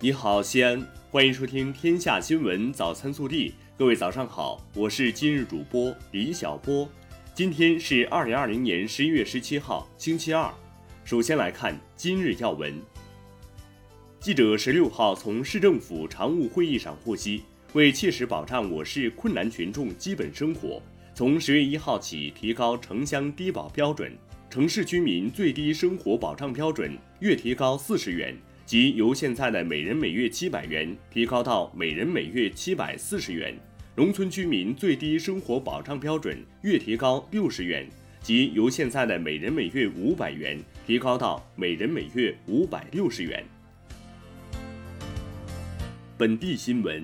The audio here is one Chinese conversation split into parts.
你好，西安，欢迎收听《天下新闻早餐速递》。各位早上好，我是今日主播李小波。今天是二零二零年十一月十七号，星期二。首先来看今日要闻。记者十六号从市政府常务会议上获悉，为切实保障我市困难群众基本生活，从十月一号起提高城乡低保标准，城市居民最低生活保障标准月提高四十元。即由现在的每人每月七百元提高到每人每月七百四十元，农村居民最低生活保障标准月提高六十元，即由现在的每人每月五百元提高到每人每月五百六十元。本地新闻，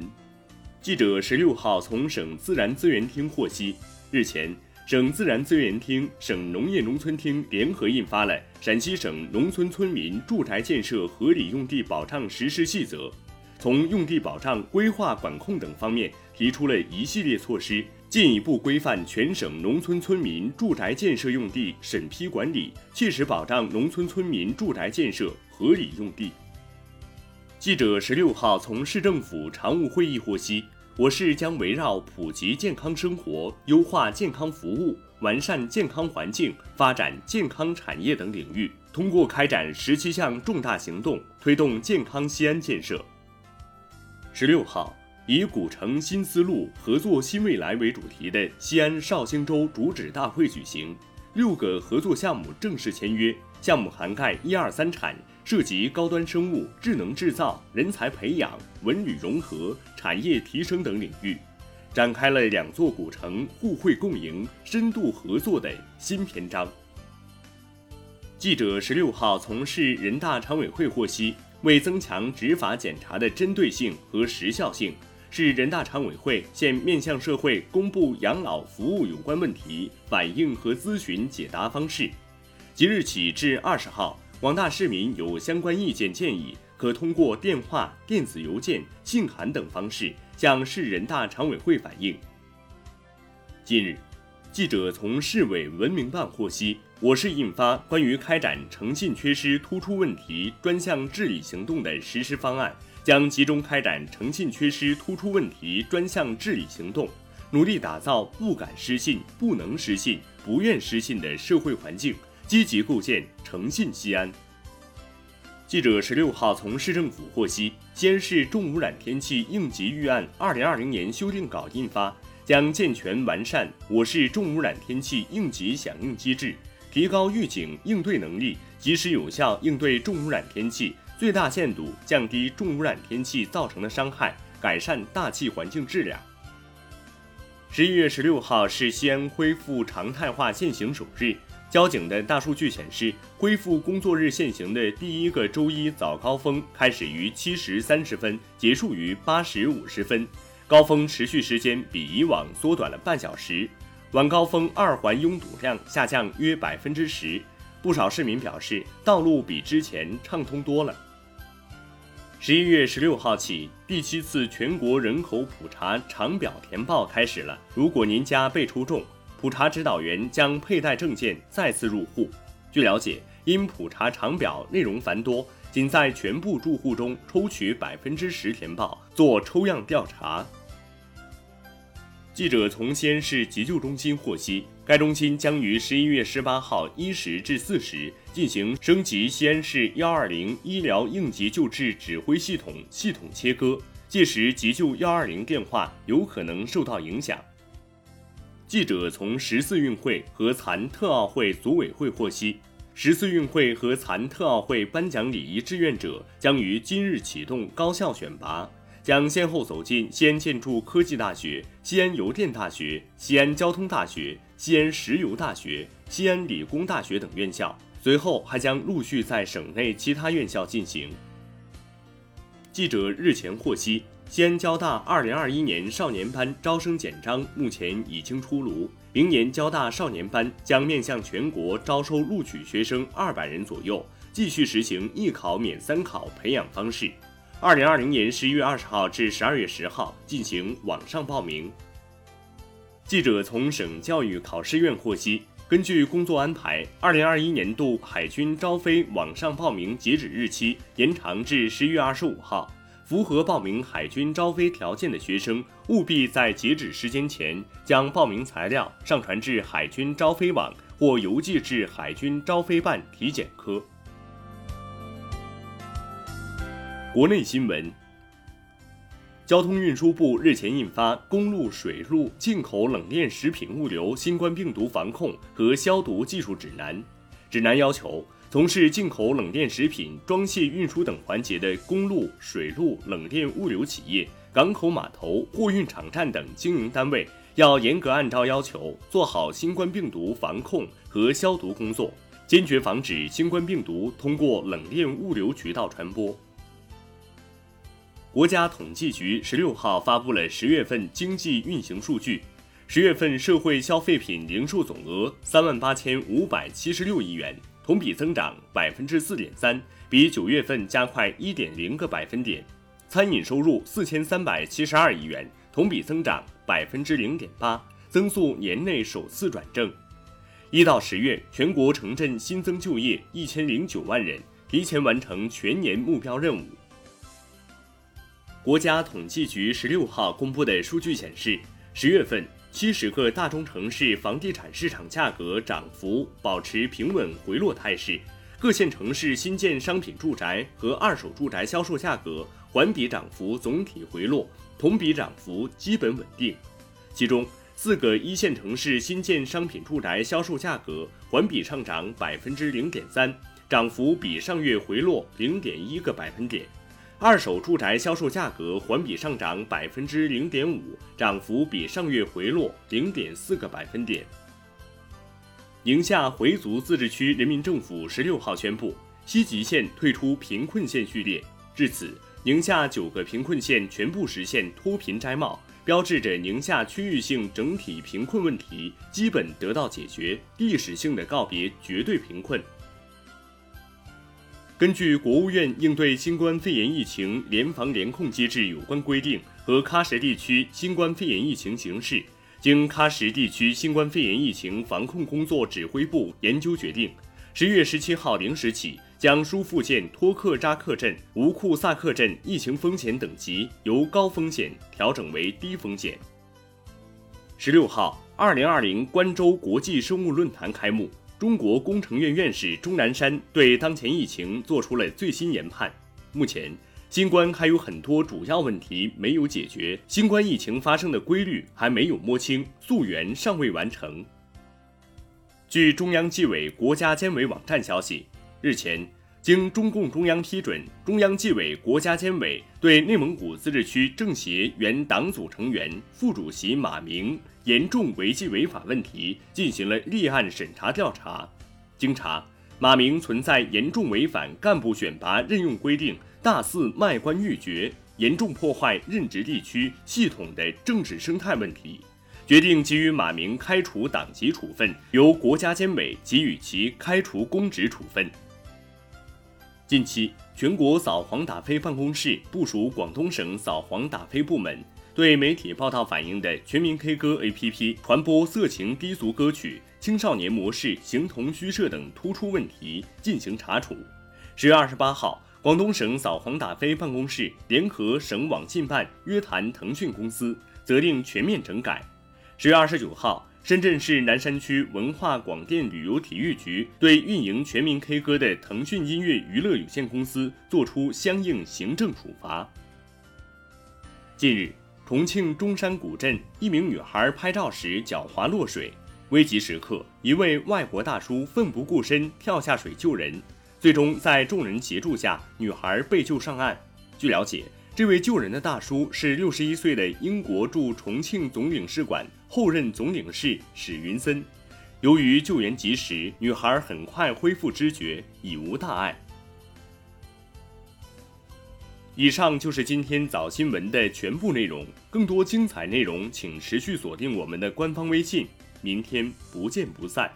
记者十六号从省自然资源厅获悉，日前。省自然资源厅、省农业农村厅联合印发了《陕西省农村村民住宅建设合理用地保障实施细则》，从用地保障、规划管控等方面提出了一系列措施，进一步规范全省农村村民住宅建设用地审批管理，切实保障农村村民住宅建设合理用地。记者十六号从市政府常务会议获悉。我市将围绕普及健康生活、优化健康服务、完善健康环境、发展健康产业等领域，通过开展十七项重大行动，推动健康西安建设。十六号，以“古城新思路，合作新未来”为主题的西安绍兴州主旨大会举行，六个合作项目正式签约，项目涵盖一二三产。涉及高端生物、智能制造、人才培养、文旅融合、产业提升等领域，展开了两座古城互惠共赢、深度合作的新篇章。记者十六号从市人大常委会获悉，为增强执法检查的针对性和时效性，市人大常委会现面向社会公布养老服务有关问题反映和咨询解答方式，即日起至二十号。广大市民有相关意见建议，可通过电话、电子邮件、信函等方式向市人大常委会反映。近日，记者从市委文明办获悉，我市印发关于开展诚信缺失突出问题专项治理行动的实施方案，将集中开展诚信缺失突出问题专项治理行动，努力打造不敢失信、不能失信、不愿失信的社会环境。积极构建诚信西安。记者十六号从市政府获悉，西安市重污染天气应急预案二零二零年修订稿印发，将健全完善我市重污染天气应急响应机制，提高预警应对能力，及时有效应对重污染天气，最大限度降低重污染天气造成的伤害，改善大气环境质量。十一月十六号是西安恢复常态化限行首日。交警的大数据显示，恢复工作日限行的第一个周一早高峰开始于七时三十分，结束于八时五十分，高峰持续时间比以往缩短了半小时。晚高峰二环拥堵量下降约百分之十，不少市民表示道路比之前畅通多了。十一月十六号起，第七次全国人口普查长表填报开始了。如果您家被抽中，普查指导员将佩戴证件再次入户。据了解，因普查长表内容繁多，仅在全部住户中抽取百分之十填报，做抽样调查。记者从西安市急救中心获悉，该中心将于十一月十八号一时至四时进行升级西安市幺二零医疗应急救治指挥系统系统切割，届时急救幺二零电话有可能受到影响。记者从十四运会和残特奥会组委会获悉，十四运会和残特奥会颁奖礼仪志愿者将于今日启动高校选拔，将先后走进西安建筑科技大学、西安邮电大学、西安交通大学、西安石油大学、西安理工大学等院校，随后还将陆续在省内其他院校进行。记者日前获悉。西安交大2021年少年班招生简章目前已经出炉，明年交大少年班将面向全国招收录取学生二百人左右，继续实行一考免三考培养方式。2020年11月20号至12月10号进行网上报名。记者从省教育考试院获悉，根据工作安排，2021年度海军招飞网上报名截止日期延长至11月25号。符合报名海军招飞条件的学生，务必在截止时间前将报名材料上传至海军招飞网或邮寄至海军招飞办体检科。国内新闻：交通运输部日前印发《公路水路进口冷链食品物流新冠病毒防控和消毒技术指南》，指南要求。从事进口冷链食品装卸运输等环节的公路、水路冷链物流企业、港口码头、货运场站等经营单位，要严格按照要求做好新冠病毒防控和消毒工作，坚决防止新冠病毒通过冷链物流渠道传播。国家统计局十六号发布了十月份经济运行数据，十月份社会消费品零售总额三万八千五百七十六亿元。同比增长百分之四点三，比九月份加快一点零个百分点。餐饮收入四千三百七十二亿元，同比增长百分之零点八，增速年内首次转正。一到十月，全国城镇新增就业一千零九万人，提前完成全年目标任务。国家统计局十六号公布的数据显示，十月份。七十个大中城市房地产市场价格涨幅保持平稳回落态势，各线城市新建商品住宅和二手住宅销售价格环比涨幅总体回落，同比涨幅基本稳定。其中，四个一线城市新建商品住宅销售价格环比上涨百分之零点三，涨幅比上月回落零点一个百分点。二手住宅销售价格环比上涨百分之零点五，涨幅比上月回落零点四个百分点。宁夏回族自治区人民政府十六号宣布，西吉县退出贫困县序列，至此，宁夏九个贫困县全部实现脱贫摘帽，标志着宁夏区域性整体贫困问题基本得到解决，历史性的告别绝对贫困。根据国务院应对新冠肺炎疫情联防联控机制有关规定和喀什地区新冠肺炎疫情形势，经喀什地区新冠肺炎疫情防控工作指挥部研究决定，十月十七号零时起，将舒附县托克扎克镇、吴库萨克镇疫情风险等级由高风险调整为低风险。十六号，二零二零关州国际生物论坛开幕。中国工程院院士钟南山对当前疫情做出了最新研判。目前，新冠还有很多主要问题没有解决，新冠疫情发生的规律还没有摸清，溯源尚未完成。据中央纪委国家监委网站消息，日前。经中共中央批准，中央纪委国家监委对内蒙古自治区政协原党组成员、副主席马明严重违纪违法问题进行了立案审查调查。经查，马明存在严重违反干部选拔任用规定、大肆卖官鬻爵、严重破坏任职地区系统的政治生态问题，决定给予马明开除党籍处分，由国家监委给予其开除公职处分。近期，全国扫黄打非办公室部署广东省扫黄打非部门，对媒体报道反映的全民 K 歌 APP 传播色情低俗歌曲、青少年模式形同虚设等突出问题进行查处。十月二十八号，广东省扫黄打非办公室联合省网信办约谈腾讯公司，责令全面整改。十月二十九号。深圳市南山区文化广电旅游体育局对运营全民 K 歌的腾讯音乐娱乐有限公司作出相应行政处罚。近日，重庆中山古镇一名女孩拍照时脚滑落水，危急时刻，一位外国大叔奋不顾身跳下水救人，最终在众人协助下，女孩被救上岸。据了解。这位救人的大叔是六十一岁的英国驻重庆总领事馆后任总领事史云森。由于救援及时，女孩很快恢复知觉，已无大碍。以上就是今天早新闻的全部内容，更多精彩内容请持续锁定我们的官方微信。明天不见不散。